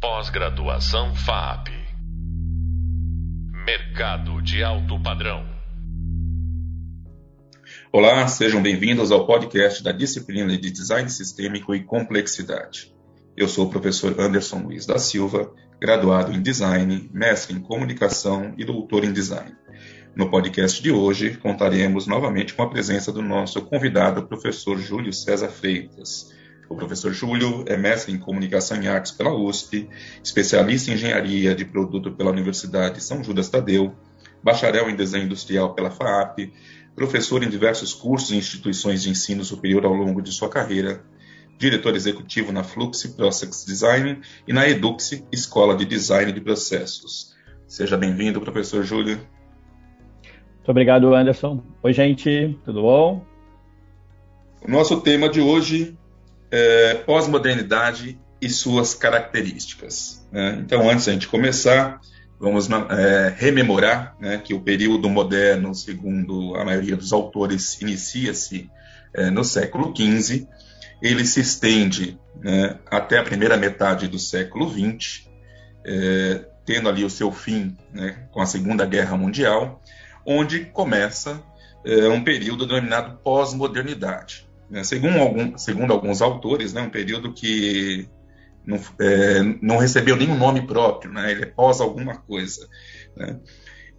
Pós-graduação FAP. Mercado de alto padrão. Olá, sejam bem-vindos ao podcast da disciplina de Design Sistêmico e Complexidade. Eu sou o professor Anderson Luiz da Silva, graduado em Design, mestre em Comunicação e doutor em Design. No podcast de hoje, contaremos novamente com a presença do nosso convidado, professor Júlio César Freitas. O professor Júlio é mestre em Comunicação e Artes pela USP, especialista em Engenharia de Produto pela Universidade São Judas Tadeu, bacharel em Desenho Industrial pela FAAP, professor em diversos cursos e instituições de ensino superior ao longo de sua carreira, diretor executivo na Flux Process Design e na Edux, Escola de Design de Processos. Seja bem-vindo, professor Júlio. Muito obrigado, Anderson. Oi, gente, tudo bom? O nosso tema de hoje é pós-modernidade e suas características. Né? Então, antes da gente começar, vamos é, rememorar né, que o período moderno, segundo a maioria dos autores, inicia-se é, no século XV, ele se estende né, até a primeira metade do século XX, é, tendo ali o seu fim né, com a Segunda Guerra Mundial, onde começa é, um período denominado pós-modernidade. Né? Segundo, algum, segundo, alguns autores, né, um período que não, é, não recebeu nenhum nome próprio, né? ele é pós alguma coisa. Né?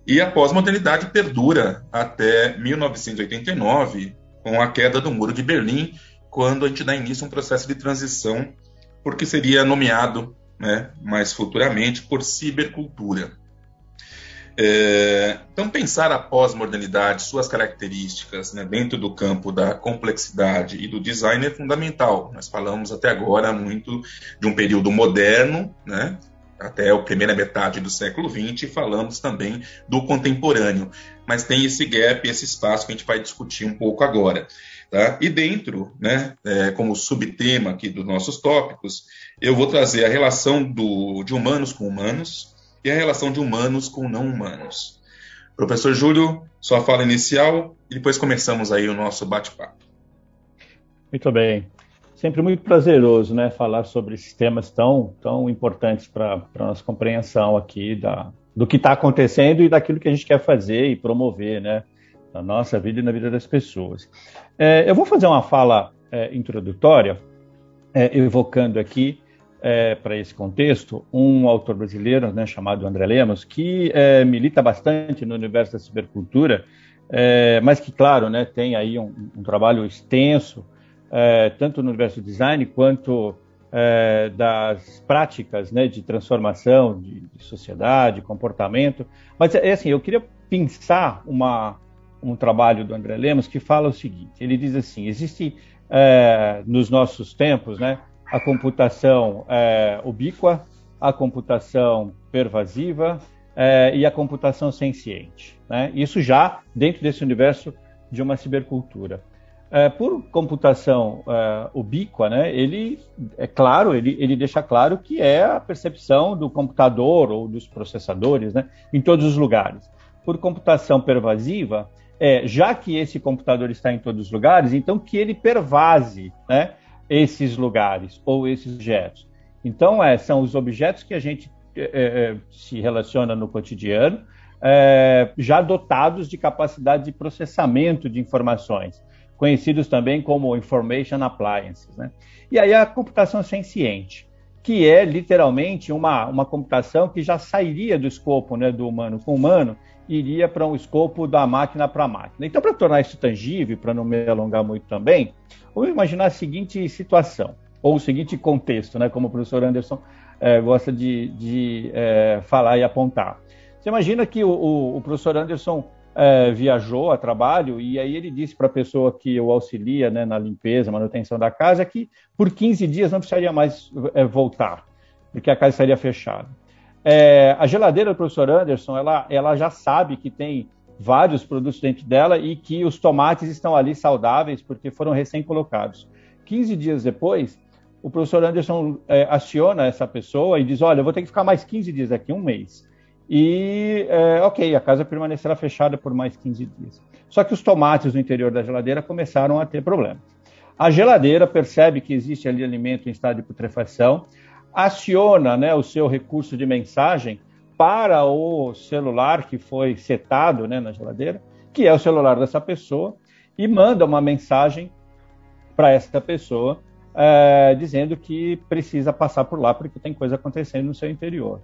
E a pós-modernidade perdura até 1989, com a queda do Muro de Berlim, quando a gente dá início a um processo de transição, porque seria nomeado né, mais futuramente por cibercultura. É, então, pensar a pós-modernidade, suas características, né, dentro do campo da complexidade e do design é fundamental. Nós falamos até agora muito de um período moderno, né, até a primeira metade do século XX, e falamos também do contemporâneo. Mas tem esse gap, esse espaço que a gente vai discutir um pouco agora. Tá? E dentro, né, é, como subtema aqui dos nossos tópicos, eu vou trazer a relação do, de humanos com humanos, e a relação de humanos com não humanos. Professor Júlio, sua fala inicial e depois começamos aí o nosso bate-papo. Muito bem. Sempre muito prazeroso, né, falar sobre esses temas tão, tão importantes para a nossa compreensão aqui da, do que está acontecendo e daquilo que a gente quer fazer e promover, né, na nossa vida e na vida das pessoas. É, eu vou fazer uma fala é, introdutória, é, evocando aqui é, para esse contexto, um autor brasileiro né, chamado André Lemos, que é, milita bastante no universo da cibercultura, é, mas que, claro, né, tem aí um, um trabalho extenso, é, tanto no universo do design quanto é, das práticas né, de transformação de, de, sociedade, comportamento. Mas, é assim, eu queria pensar uma, um trabalho do André Lemos que fala o seguinte: ele diz assim, existe é, nos nossos tempos, né, a computação é, ubíqua, a computação pervasiva é, e a computação senciente. Né? Isso já dentro desse universo de uma cibercultura. É, por computação é, ubíqua, né, ele é claro, ele, ele deixa claro que é a percepção do computador ou dos processadores né, em todos os lugares. Por computação pervasiva, é, já que esse computador está em todos os lugares, então que ele pervase, né, esses lugares ou esses objetos. Então, é, são os objetos que a gente é, se relaciona no cotidiano, é, já dotados de capacidade de processamento de informações, conhecidos também como Information Appliances. Né? E aí a computação senciente, que é literalmente uma, uma computação que já sairia do escopo né, do humano com humano iria para um escopo da máquina para máquina. Então, para tornar isso tangível, para não me alongar muito também, Vamos imaginar a seguinte situação, ou o seguinte contexto, né, como o professor Anderson é, gosta de, de é, falar e apontar. Você imagina que o, o, o professor Anderson é, viajou a trabalho e aí ele disse para a pessoa que o auxilia né, na limpeza, manutenção da casa, que por 15 dias não precisaria mais voltar, porque a casa estaria fechada. a geladeira do professor Anderson, ela, ela já sabe que tem vários produtos dentro dela e que os tomates estão ali saudáveis porque foram recém-colocados. 15 dias depois, o professor Anderson é, aciona essa pessoa e diz: Olha, eu vou ter que ficar mais 15 dias aqui, um mês. E, é, ok, a casa permanecerá fechada por mais 15 dias. Só que os tomates no interior da geladeira começaram a ter problemas. A geladeira percebe que existe ali alimento em estado de putrefação, aciona né, o seu recurso de mensagem para o celular que foi setado né, na geladeira, que é o celular dessa pessoa, e manda uma mensagem para essa pessoa é, dizendo que precisa passar por lá porque tem coisa acontecendo no seu interior.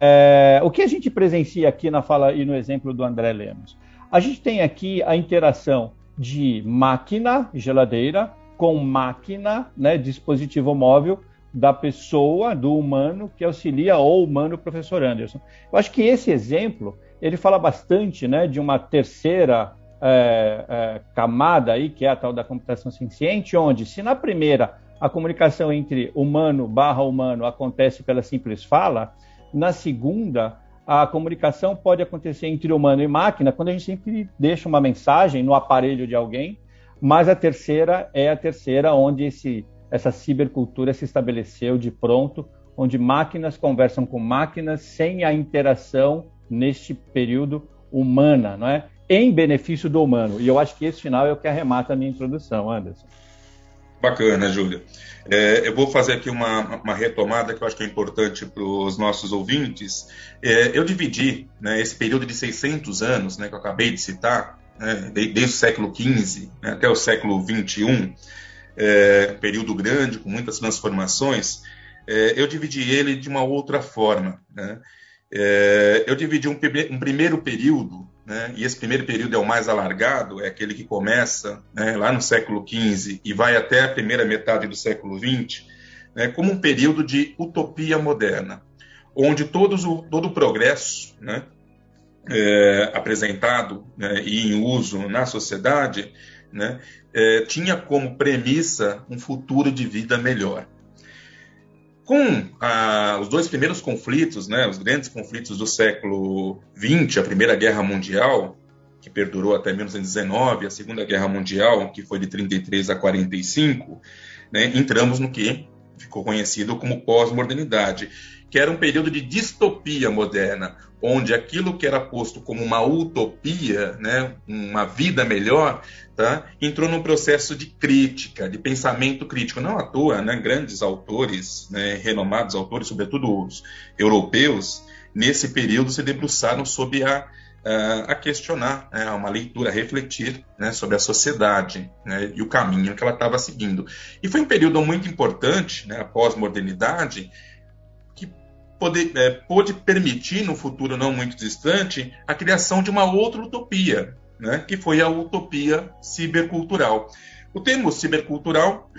É, o que a gente presencia aqui na fala e no exemplo do André Lemos? A gente tem aqui a interação de máquina, geladeira, com máquina, né, dispositivo móvel, da pessoa, do humano, que auxilia o humano professor Anderson. Eu acho que esse exemplo, ele fala bastante né, de uma terceira é, é, camada aí, que é a tal da computação ciente, onde se na primeira a comunicação entre humano barra humano acontece pela simples fala, na segunda a comunicação pode acontecer entre humano e máquina quando a gente sempre deixa uma mensagem no aparelho de alguém, mas a terceira é a terceira onde esse essa cibercultura se estabeleceu de pronto, onde máquinas conversam com máquinas sem a interação neste período humana, não é? Em benefício do humano. E eu acho que esse final é o que arremata a minha introdução, Anderson. Bacana, Júlia. É, eu vou fazer aqui uma, uma, retomada que eu acho que é importante para os nossos ouvintes. É, eu dividi né, esse período de 600 anos né, que eu acabei de citar, né, desde o século XV né, até o século XXI, é, período grande, com muitas transformações, é, eu dividi ele de uma outra forma. Né? É, eu dividi um, um, primeiro período, né? e esse primeiro período é o mais alargado, é aquele que começa né, lá no século XV e vai até a primeira metade do século XX, né, como um período de utopia moderna, onde todos o, todo o progresso né, é, apresentado né, e em uso na sociedade né, é, tinha como premissa um futuro de vida melhor. Com ah, os dois primeiros conflitos, né, os grandes conflitos do século XX, a Primeira Guerra Mundial, que perdurou até 1919, a Segunda Guerra Mundial, que foi de 33 a 45, né, entramos no que ficou conhecido como pós-modernidade, que era um período de distopia moderna, onde aquilo que era posto como uma utopia, né, uma vida melhor, tá, entrou num processo de crítica, de pensamento crítico. Não à toa, né, grandes autores, né, renomados autores, sobretudo os europeus, nesse período se debruçaram sobre a, a questionar, né, uma leitura, a refletir né, sobre a sociedade né, e o caminho que ela estava seguindo. E foi um período muito importante, né, a pós-modernidade, poder, é, pôde permitir, no futuro não muito distante, a criação de uma outra utopia, né, que foi a utopia cibercultural. O termo cibercultural,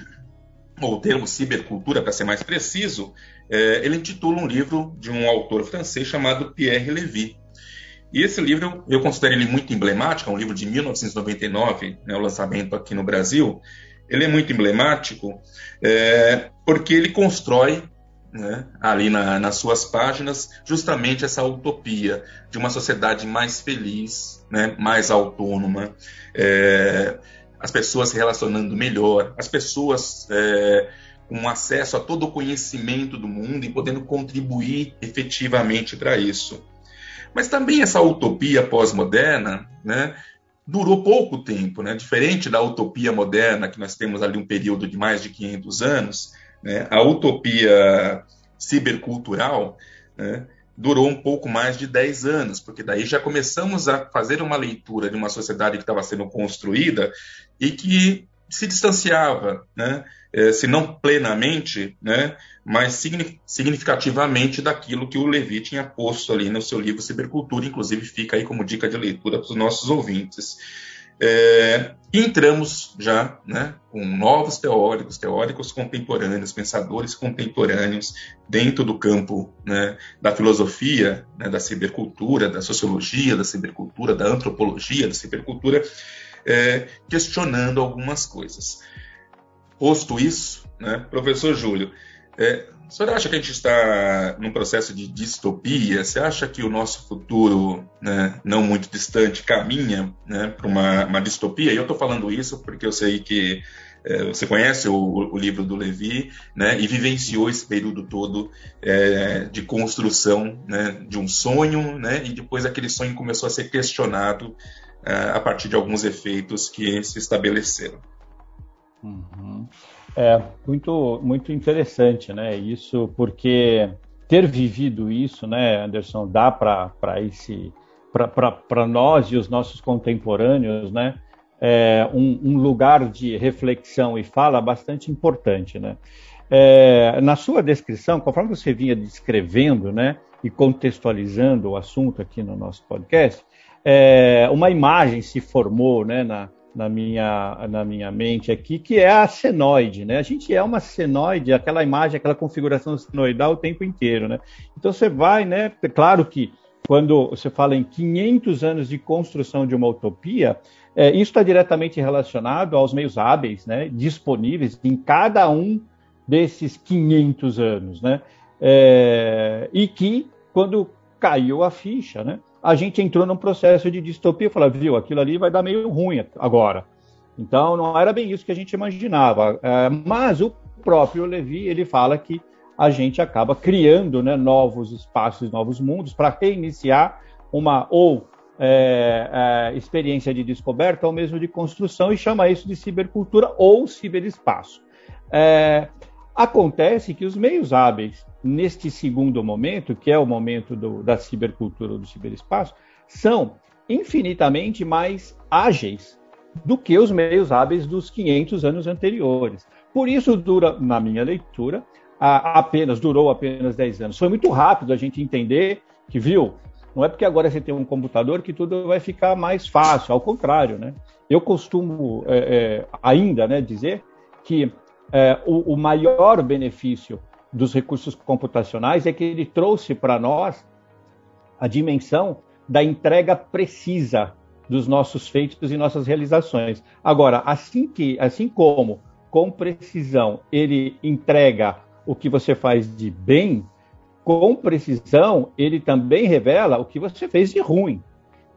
ou o termo cibercultura, para ser mais preciso, é, ele intitula um livro de um autor francês chamado Pierre Levy. E esse livro, eu considero ele muito emblemático, é um livro de 1999, né, o lançamento aqui no Brasil. Ele é muito emblemático é, porque ele constrói né, ali na, nas suas páginas, justamente essa utopia de uma sociedade mais feliz, né, mais autônoma, é, as pessoas se relacionando melhor, as pessoas é, com acesso a todo o conhecimento do mundo e podendo contribuir efetivamente para isso. Mas também essa utopia pós-moderna, né, durou pouco tempo, né? Diferente da utopia moderna que nós temos ali um período de mais de 500 anos, né? A utopia cibercultural né, durou um pouco mais de 10 anos, porque daí já começamos a fazer uma leitura de uma sociedade que estava sendo construída e que se distanciava, né, é, se não plenamente, né, mas significativamente daquilo que o Levi tinha posto ali no seu livro Cibercultura, inclusive fica aí como dica de leitura para os nossos ouvintes. É, entramos já né, com novos teóricos, teóricos contemporâneos, pensadores contemporâneos dentro do campo né, da filosofia, né, da cibercultura, da sociologia da cibercultura, da antropologia da cibercultura, é, questionando algumas coisas. Posto isso, né, professor Júlio, é, o senhor acha que a gente está num processo de distopia? Você acha que o nosso futuro, né, não muito distante, caminha né, para uma, uma, distopia? E eu estou falando isso porque eu sei que é, você conhece o, o, livro do Levi né, e vivenciou esse período todo é, de construção né, de um sonho, né, e depois aquele sonho começou a ser questionado é, a partir de alguns efeitos que se estabeleceram. Uhum. É, muito, muito interessante, né? Isso porque ter vivido isso, né, Anderson, dá para esse para nós e os nossos contemporâneos, né, é, um, um, lugar de reflexão e fala bastante importante, né? É, na sua descrição, conforme você vinha descrevendo, né, e contextualizando o assunto aqui no nosso podcast, é, uma imagem se formou, né, na, na minha, na minha mente aqui, que é a senoide, né? A gente é uma senoide, aquela imagem, aquela configuração senoidal o tempo inteiro, né? Então você vai, né? Claro que quando você fala em 500 anos de construção de uma utopia, é, isso está diretamente relacionado aos meios hábeis, né? Disponíveis em cada um desses 500 anos, né? É, e que quando caiu a ficha, né? A gente entrou num processo de distopia, falou, viu, aquilo ali vai dar meio ruim agora. Então, não era bem isso que a gente imaginava. É, mas o próprio Levi, ele fala que a gente acaba criando né, novos espaços, novos mundos para reiniciar uma ou é, é, experiência de descoberta ou mesmo de construção e chama isso de cibercultura ou ciberespaço. É, acontece que os meios hábeis neste segundo momento, que é o momento do, da cibercultura do ciberespaço, são infinitamente mais ágeis do que os meios hábeis dos 500 anos anteriores. Por isso dura, na minha leitura, apenas durou apenas 10 anos. Foi muito rápido a gente entender que, viu, não é porque agora você tem um computador que tudo vai ficar mais fácil, ao contrário, né? Eu costumo é, é, ainda né, dizer que é, o, o maior benefício dos recursos computacionais é que ele trouxe para nós a dimensão da entrega precisa dos nossos feitos e nossas realizações. Agora, assim que, assim como com precisão ele entrega o que você faz de bem, com precisão ele também revela o que você fez de ruim.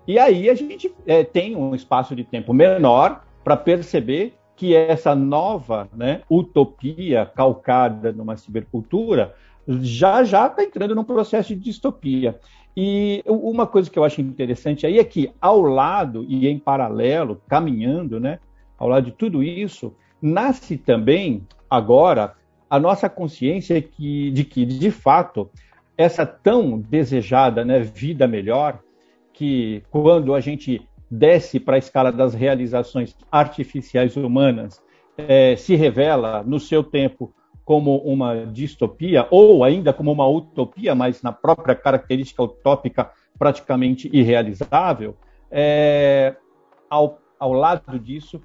E aí a gente é, tem um espaço de tempo menor para perceber que essa nova né, utopia calcada numa cibercultura já já está entrando num processo de distopia. E uma coisa que eu acho interessante aí é que, ao lado e em paralelo, caminhando, né, ao lado de tudo isso, nasce também, agora, a nossa consciência que, de que, de fato, essa tão desejada né, vida melhor, que quando a gente desce para a escala das realizações artificiais humanas, é, se revela no seu tempo como uma distopia ou ainda como uma utopia, mas na própria característica utópica praticamente irrealizável, é, ao, ao lado disso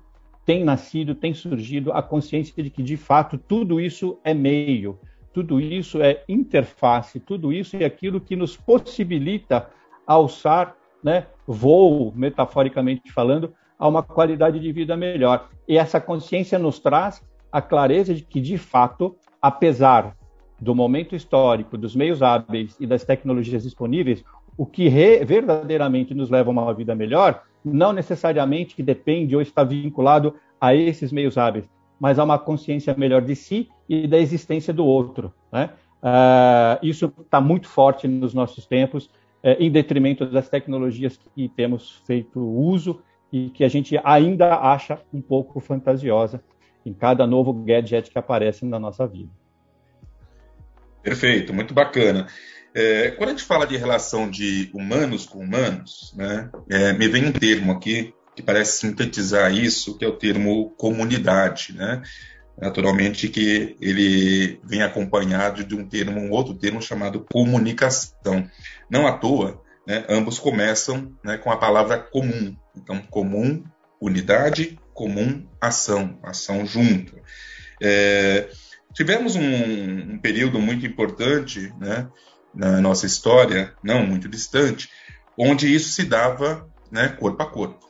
tem nascido, tem surgido a consciência de que de fato tudo isso é meio, tudo isso é interface, tudo isso é aquilo que nos possibilita alçar né, voo, metaforicamente falando, a uma qualidade de vida melhor. E essa consciência nos traz a clareza de que, de fato, apesar do momento histórico, dos meios hábeis e das tecnologias disponíveis, o que verdadeiramente nos leva a uma vida melhor não necessariamente depende ou está vinculado a esses meios hábeis, mas a uma consciência melhor de si e da existência do outro. Né? Uh, isso está muito forte nos nossos tempos é, em detrimento das tecnologias que temos feito uso e que a gente ainda acha um pouco fantasiosa em cada novo gadget que aparece na nossa vida. Perfeito, muito bacana. É, quando a gente fala de relação de humanos com humanos, né, é, me vem um termo aqui que parece sintetizar isso, que é o termo comunidade, né? Naturalmente que ele vem acompanhado de um termo, um outro termo chamado comunicação. Não à toa, né, ambos começam né, com a palavra comum. Então, comum, unidade, comum, ação, ação junto. É, tivemos um, um, período muito importante né, na nossa história, não muito distante, onde isso se dava né, corpo a corpo.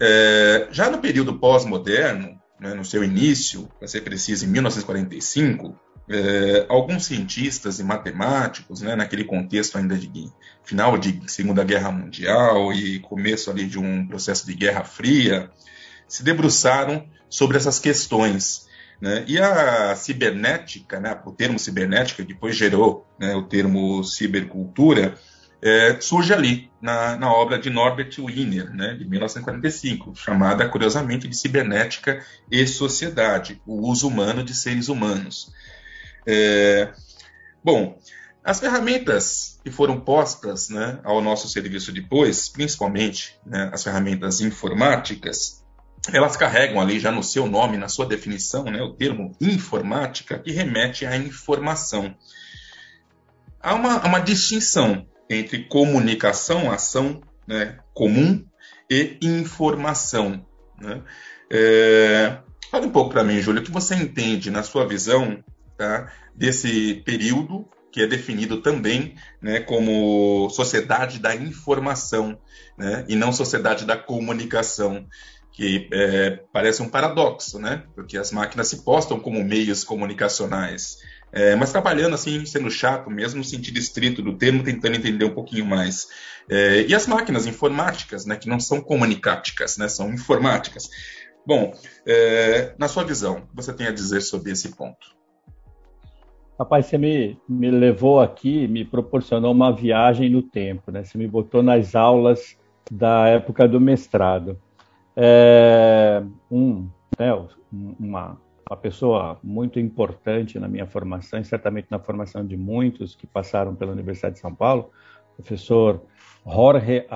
É, já no período pós-moderno, né, no seu início, para ser preciso, em 1945, é, alguns cientistas e matemáticos, né, naquele contexto ainda de final de Segunda Guerra Mundial e começo ali de um processo de Guerra Fria, se debruçaram sobre essas questões. Né? E a cibernética, né, o termo cibernética depois gerou né, o termo cibercultura, é, surge ali, na, na, obra de Norbert Wiener, né, de 1945, chamada, curiosamente, de Cibernética e Sociedade, o uso humano de seres humanos. É, bom, as ferramentas que foram postas né, ao nosso serviço depois, principalmente né, as ferramentas informáticas, elas carregam ali já no seu nome, na sua definição, né, o termo informática, que remete à informação. Há uma, uma distinção entre comunicação, ação né, comum, e informação. Né? É, fala um pouco para mim, Júlio, o que você entende, na sua visão, tá, desse período que é definido também né, como sociedade da informação né, e não sociedade da comunicação, que é, parece um paradoxo, né, porque as máquinas se postam como meios comunicacionais, é, mas trabalhando assim, sendo chato mesmo, no sentido estrito do termo, tentando entender um pouquinho mais. É, e as máquinas informáticas, né, que não são comunicáticas, né, são informáticas. Bom, é, na sua visão, o que você tem a dizer sobre esse ponto? Rapaz, você me, me levou aqui, me proporcionou uma viagem no tempo, né? Você me botou nas aulas da época do mestrado. É, um, né, uma, uma pessoa muito importante na minha formação, e certamente na formação de muitos que passaram pela Universidade de São Paulo, professor Jorge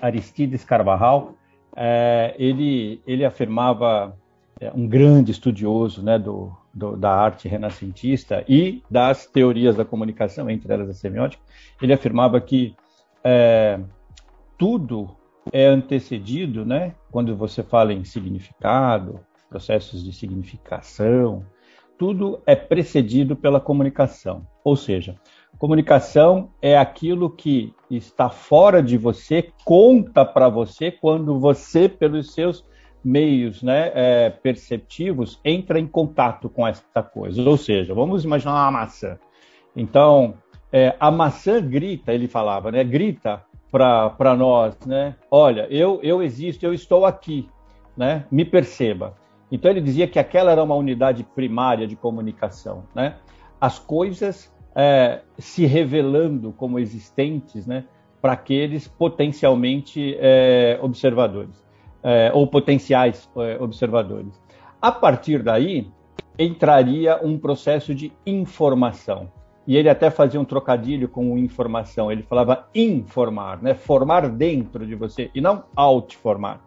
Aristides, Carvajal, é, ele, ele afirmava, é, um grande estudioso né, do, do, da arte renascentista e das teorias da comunicação, entre elas a semiótica, ele afirmava que é, tudo é antecedido, né, quando você fala em significado, processos de significação, tudo é precedido pela comunicação. Ou seja, comunicação é aquilo que está fora de você, conta para você quando você, pelos seus meios né, é, perceptivos, entra em contato com essa coisa. Ou seja, vamos imaginar uma maçã. Então, é, a maçã grita, ele falava, né, grita para nós, né, olha, eu, eu existo, eu estou aqui, né, me perceba. Então ele dizia que aquela era uma unidade primária de comunicação, né? As coisas é, se revelando como existentes, né? Para aqueles potencialmente é, observadores é, ou potenciais é, observadores. A partir daí entraria um processo de informação. E ele até fazia um trocadilho com informação. Ele falava informar, né? Formar dentro de você e não out-formar.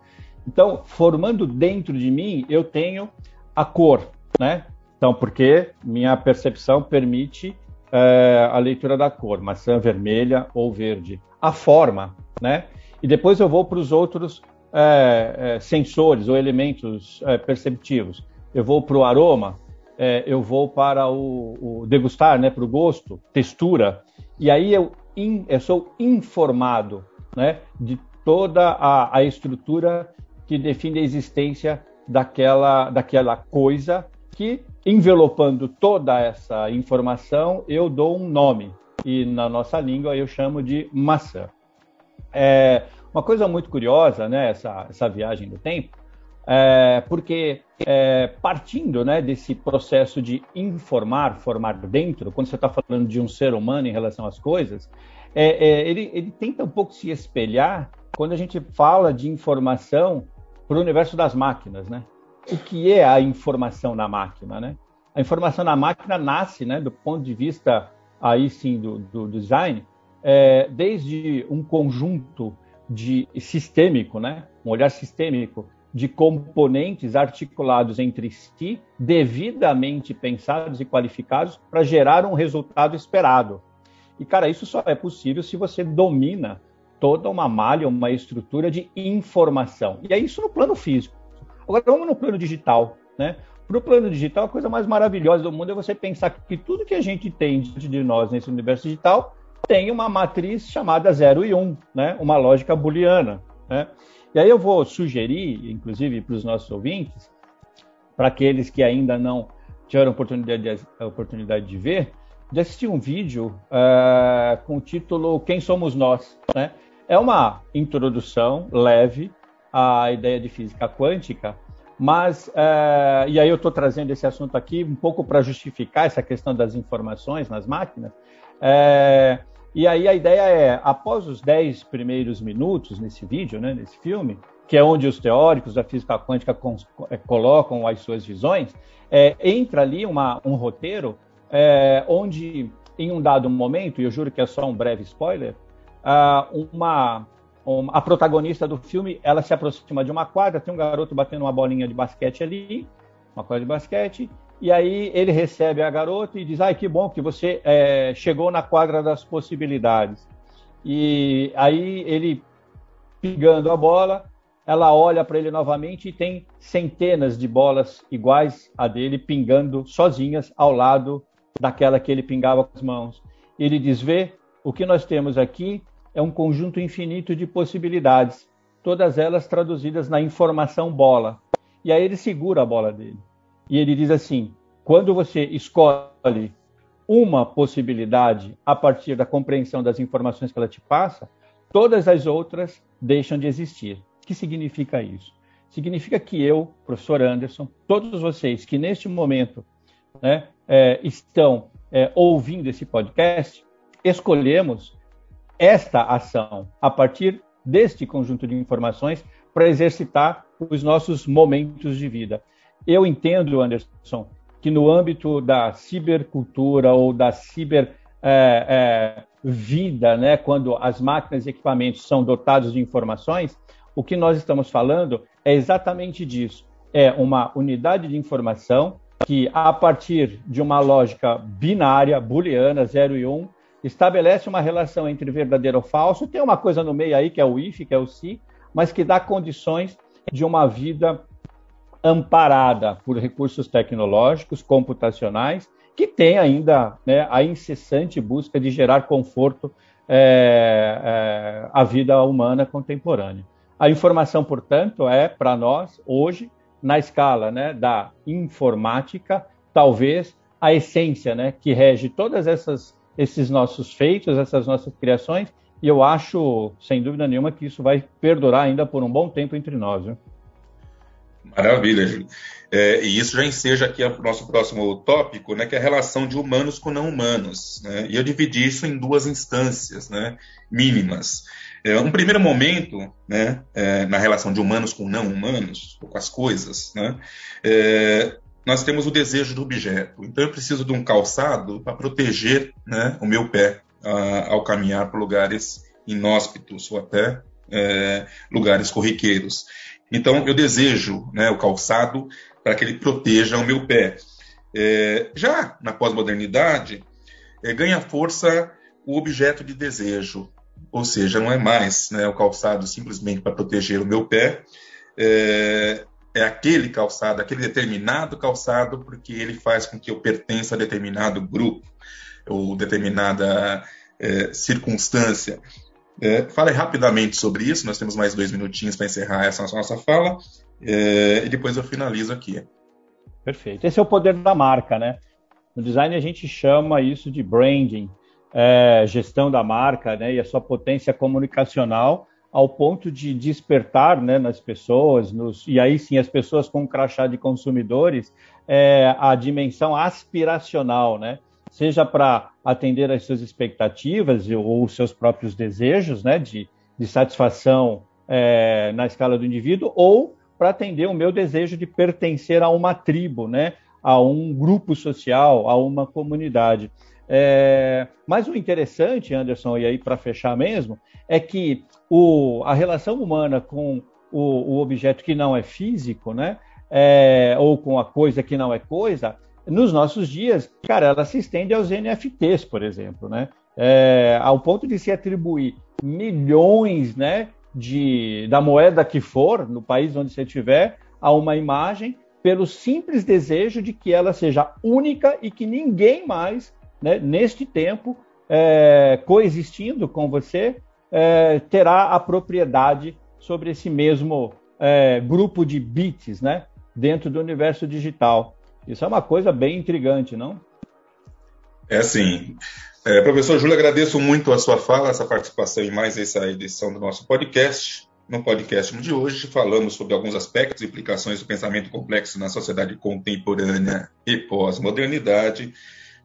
Então, formando dentro de mim, eu tenho a cor, né? Então, porque minha percepção permite é, a leitura da cor, maçã vermelha ou verde. A forma, né? E depois eu vou para os outros é, é, sensores ou elementos perceptivos. Eu vou para o aroma, eu vou para o, o degustar, né? Para o gosto, textura. E aí eu, in, eu sou informado, né? De toda a, a estrutura que define a existência daquela, daquela coisa que, envelopando toda essa informação, eu dou um nome. E na nossa língua eu chamo de maçã. É uma coisa muito curiosa, né, essa, essa viagem do tempo, é, porque é, partindo né, desse processo de informar, formar dentro, quando você está falando de um ser humano em relação às coisas, é, é, ele, ele tenta um pouco se espelhar quando a gente fala de informação para o universo das máquinas, né? O que é a informação na máquina, né? A informação na máquina nasce, né, do ponto de vista aí sim do, do design, é, desde um conjunto de sistêmico, né, um olhar sistêmico de componentes articulados entre si, devidamente pensados e qualificados para gerar um resultado esperado. E cara, isso só é possível se você domina toda uma malha, uma estrutura de informação. E é isso no plano físico. Agora vamos no plano digital, né? Para o plano digital, a coisa mais maravilhosa do mundo é você pensar que tudo que a gente tem diante de nós nesse universo digital tem uma matriz chamada 0 e 1, um, né? uma lógica booleana. Né? E aí eu vou sugerir, inclusive para os nossos ouvintes, para aqueles que ainda não tiveram oportunidade de, oportunidade de ver, de assistir um vídeo uh, com o título Quem Somos Nós, né? É uma introdução leve à ideia de física quântica, mas, é, e aí eu estou trazendo esse assunto aqui um pouco para justificar essa questão das informações nas máquinas, é, E aí a ideia é, após os 10 primeiros minutos nesse vídeo, né, nesse filme, que é onde os teóricos da física quântica é, colocam as suas visões, é, entra ali uma, um roteiro é, onde, em um dado momento, e eu juro que é só um breve spoiler, uma, uma, a protagonista do filme ela se aproxima de uma quadra, tem um garoto batendo uma bolinha de basquete ali, uma quadra de basquete, e aí ele recebe a garota e diz: Ai, que bom que você é, chegou na quadra das possibilidades. E aí ele, pegando a bola, ela olha para ele novamente e tem centenas de bolas iguais a dele pingando sozinhas ao lado daquela que ele pingava com as mãos. Ele diz: Vê, o que nós temos aqui é um conjunto infinito de possibilidades, todas elas traduzidas na informação bola. E aí ele segura a bola dele. E ele diz assim: quando você escolhe uma possibilidade a partir da compreensão das informações que ela te passa, todas as outras deixam de existir que significa isso? Significa que eu, professor Anderson, todos vocês que neste momento né, é, estão é, ouvindo esse podcast, escolhemos esta ação a partir deste conjunto de informações para exercitar os nossos momentos de vida. Eu entendo, Anderson, que no âmbito da cibercultura ou da ciber é, é, né, quando as máquinas e equipamentos são dotados de informações, o que nós estamos falando é exatamente disso. É uma unidade de informação que, a partir de uma lógica binária, booleana, 0 e 1, um, estabelece uma relação entre verdadeiro ou falso. Tem uma coisa no meio aí, que é o if, que é o se, mas que dá condições de uma vida amparada por recursos tecnológicos, computacionais, que tem ainda né, a incessante busca de gerar conforto é, é, à vida humana contemporânea. A informação, portanto, é para nós hoje na escala né, da informática, talvez a essência né, que rege todas essas esses nossos feitos, essas nossas criações, e eu acho, sem dúvida nenhuma, que isso vai perdurar ainda por um bom tempo entre nós. Viu? Maravilha, Júlio. É, e isso já enseja aqui o nosso próximo tópico, né, que é a relação de humanos com não humanos. Né? E eu dividi isso em duas instâncias né, mínimas. É, um primeiro momento, né, é, na relação de humanos com não humanos, com as coisas, né, é, nós temos o desejo do objeto. Então eu preciso de um calçado para proteger né, o meu pé a, ao caminhar por lugares inóspitos ou até é, lugares corriqueiros. Então eu desejo né, o calçado para que ele proteja o meu pé. É, já na pós-modernidade, é, ganha força o objeto de desejo, ou seja, não é mais né, o calçado simplesmente para proteger o meu pé, é, é, aquele calçado, aquele determinado calçado, porque ele faz com que eu pertença a determinado grupo ou determinada é, circunstância. É, fale rapidamente sobre isso, nós temos mais dois minutinhos para encerrar essa nossa fala, é, e depois eu finalizo aqui. Perfeito. Esse é o poder da marca, né? No design a gente chama isso de branding é, gestão da marca né, e a sua potência comunicacional ao ponto de despertar né, nas pessoas, nos, e aí sim as pessoas com crachá de consumidores, é, a dimensão aspiracional, né? seja para atender às suas expectativas ou os seus próprios desejos né, de, de satisfação é, na escala do indivíduo, ou para atender o meu desejo de pertencer a uma tribo, né, a um grupo social, a uma comunidade. É, mas o interessante, Anderson, e aí para fechar mesmo, é que o, a relação humana com o, o, objeto que não é físico, né, é, ou com a coisa que não é coisa, nos nossos dias, cara, ela se estende aos NFTs, por exemplo, né, é, ao ponto de se atribuir milhões, né, de, da moeda que for, no país onde você estiver, a uma imagem, pelo simples desejo de que ela seja única e que ninguém mais né, neste tempo, é, coexistindo com você, é, terá a propriedade sobre esse mesmo é, grupo de bits né, dentro do universo digital. Isso é uma coisa bem intrigante, não? É sim. É, professor Júlio, agradeço muito a sua fala, essa participação em mais essa edição do nosso podcast. No podcast de hoje, falamos sobre alguns aspectos e implicações do pensamento complexo na sociedade contemporânea e pós-modernidade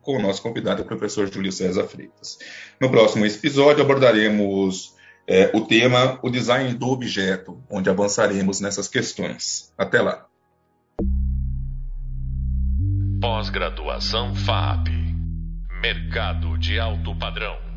com o nosso convidado, o professor Júlio César Freitas. No próximo episódio abordaremos é, o tema o design do objeto, onde avançaremos nessas questões. Até lá. Pós-graduação FAP Mercado de alto padrão.